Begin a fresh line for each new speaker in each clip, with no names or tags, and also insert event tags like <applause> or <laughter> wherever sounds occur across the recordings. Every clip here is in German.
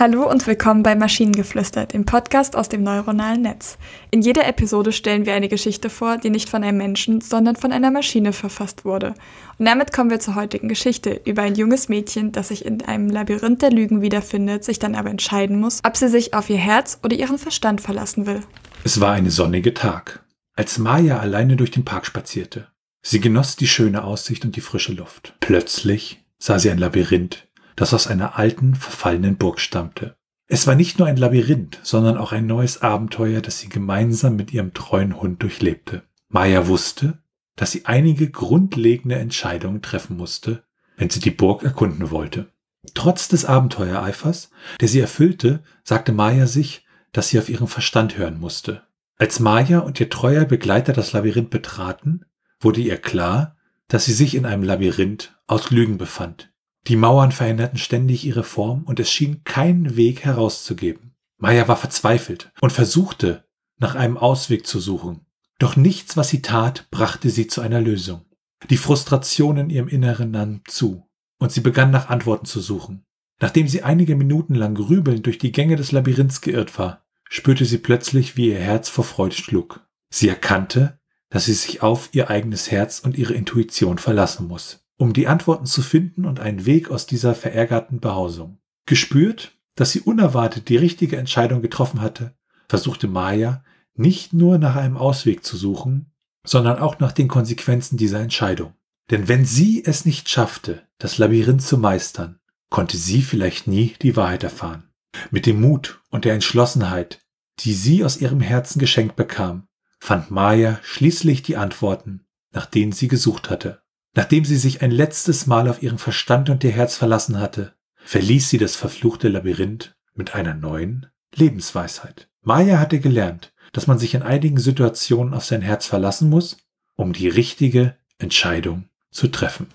Hallo und willkommen bei Maschinengeflüster, dem Podcast aus dem neuronalen Netz. In jeder Episode stellen wir eine Geschichte vor, die nicht von einem Menschen, sondern von einer Maschine verfasst wurde. Und damit kommen wir zur heutigen Geschichte über ein junges Mädchen, das sich in einem Labyrinth der Lügen wiederfindet, sich dann aber entscheiden muss, ob sie sich auf ihr Herz oder ihren Verstand verlassen will.
Es war eine sonnige Tag, als Maya alleine durch den Park spazierte. Sie genoss die schöne Aussicht und die frische Luft. Plötzlich sah sie ein Labyrinth das aus einer alten, verfallenen Burg stammte. Es war nicht nur ein Labyrinth, sondern auch ein neues Abenteuer, das sie gemeinsam mit ihrem treuen Hund durchlebte. Maya wusste, dass sie einige grundlegende Entscheidungen treffen musste, wenn sie die Burg erkunden wollte. Trotz des Abenteuereifers, der sie erfüllte, sagte Maya sich, dass sie auf ihren Verstand hören musste. Als Maya und ihr treuer Begleiter das Labyrinth betraten, wurde ihr klar, dass sie sich in einem Labyrinth aus Lügen befand. Die Mauern veränderten ständig ihre Form und es schien keinen Weg herauszugeben. Maya war verzweifelt und versuchte, nach einem Ausweg zu suchen. Doch nichts, was sie tat, brachte sie zu einer Lösung. Die Frustration in ihrem Inneren nahm zu und sie begann nach Antworten zu suchen. Nachdem sie einige Minuten lang grübelnd durch die Gänge des Labyrinths geirrt war, spürte sie plötzlich, wie ihr Herz vor Freude schlug. Sie erkannte, dass sie sich auf ihr eigenes Herz und ihre Intuition verlassen muss um die Antworten zu finden und einen Weg aus dieser verärgerten Behausung. Gespürt, dass sie unerwartet die richtige Entscheidung getroffen hatte, versuchte Maya nicht nur nach einem Ausweg zu suchen, sondern auch nach den Konsequenzen dieser Entscheidung. Denn wenn sie es nicht schaffte, das Labyrinth zu meistern, konnte sie vielleicht nie die Wahrheit erfahren. Mit dem Mut und der Entschlossenheit, die sie aus ihrem Herzen geschenkt bekam, fand Maya schließlich die Antworten, nach denen sie gesucht hatte. Nachdem sie sich ein letztes Mal auf ihren Verstand und ihr Herz verlassen hatte, verließ sie das verfluchte Labyrinth mit einer neuen Lebensweisheit. Maya hatte gelernt, dass man sich in einigen Situationen auf sein Herz verlassen muss, um die richtige Entscheidung zu treffen.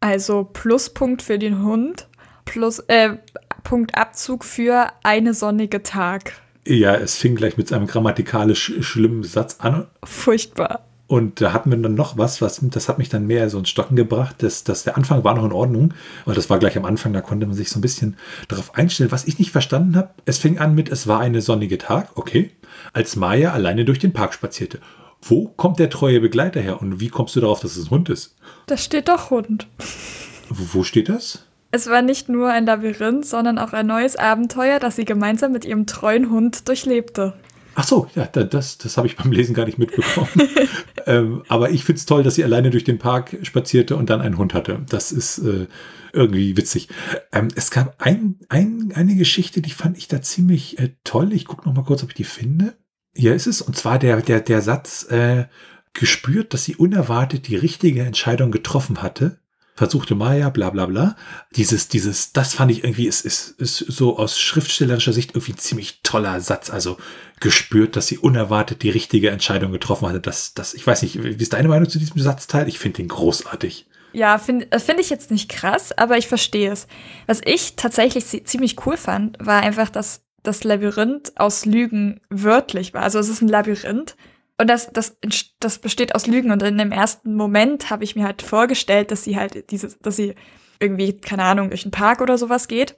Also Pluspunkt für den Hund, plus äh, Punktabzug für eine sonnige Tag.
Ja, es fing gleich mit einem grammatikalisch schlimmen Satz an.
Furchtbar.
Und da hatten wir dann noch was, was das hat mich dann mehr so ins Stocken gebracht, dass, dass der Anfang war noch in Ordnung, weil das war gleich am Anfang, da konnte man sich so ein bisschen darauf einstellen. Was ich nicht verstanden habe, es fing an mit, es war eine sonnige Tag, okay, als Maya alleine durch den Park spazierte. Wo kommt der treue Begleiter her und wie kommst du darauf, dass es ein Hund ist?
Das steht doch Hund.
Wo steht das?
Es war nicht nur ein Labyrinth, sondern auch ein neues Abenteuer, das sie gemeinsam mit ihrem treuen Hund durchlebte.
Ach so, ja, das, das habe ich beim Lesen gar nicht mitbekommen. <laughs> ähm, aber ich finde es toll, dass sie alleine durch den Park spazierte und dann einen Hund hatte. Das ist äh, irgendwie witzig. Ähm, es gab ein, ein, eine Geschichte, die fand ich da ziemlich äh, toll. Ich gucke noch mal kurz, ob ich die finde. Hier ist es. Und zwar der, der, der Satz, äh, gespürt, dass sie unerwartet die richtige Entscheidung getroffen hatte versuchte Maya, bla bla bla. Dieses, dieses, das fand ich irgendwie, ist, ist, ist so aus schriftstellerischer Sicht irgendwie ein ziemlich toller Satz. Also gespürt, dass sie unerwartet die richtige Entscheidung getroffen hatte. Das, das, ich weiß nicht, wie ist deine Meinung zu diesem Satzteil? Ich finde den großartig.
Ja, finde find ich jetzt nicht krass, aber ich verstehe es. Was ich tatsächlich ziemlich cool fand, war einfach, dass das Labyrinth aus Lügen wörtlich war. Also es ist ein Labyrinth und das, das, das besteht aus Lügen. Und in dem ersten Moment habe ich mir halt vorgestellt, dass sie halt dieses, dass sie irgendwie, keine Ahnung, durch einen Park oder sowas geht.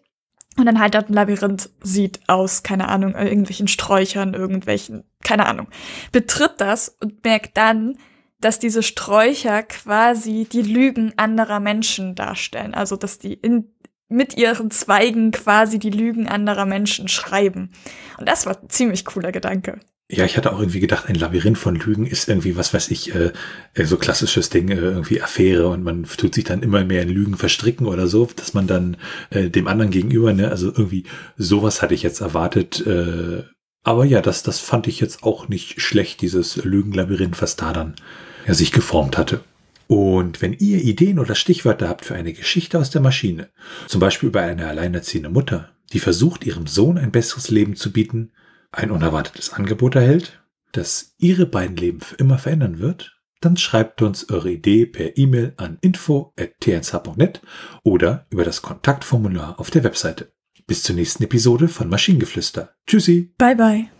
Und dann halt dort ein Labyrinth sieht aus, keine Ahnung, irgendwelchen Sträuchern, irgendwelchen, keine Ahnung. Betritt das und merkt dann, dass diese Sträucher quasi die Lügen anderer Menschen darstellen. Also, dass die in, mit ihren Zweigen quasi die Lügen anderer Menschen schreiben. Und das war ein ziemlich cooler Gedanke.
Ja, ich hatte auch irgendwie gedacht, ein Labyrinth von Lügen ist irgendwie, was weiß ich, äh, äh, so klassisches Ding, äh, irgendwie Affäre und man tut sich dann immer mehr in Lügen verstricken oder so, dass man dann äh, dem anderen gegenüber, ne, also irgendwie sowas hatte ich jetzt erwartet. Äh, aber ja, das, das fand ich jetzt auch nicht schlecht, dieses Lügenlabyrinth, was da dann ja, sich geformt hatte. Und wenn ihr Ideen oder Stichwörter habt für eine Geschichte aus der Maschine, zum Beispiel über eine alleinerziehende Mutter, die versucht, ihrem Sohn ein besseres Leben zu bieten, ein unerwartetes Angebot erhält, das Ihre beiden Leben für immer verändern wird, dann schreibt uns eure Idee per E-Mail an info.tnsh.net oder über das Kontaktformular auf der Webseite. Bis zur nächsten Episode von Maschinengeflüster. Tschüssi.
Bye bye.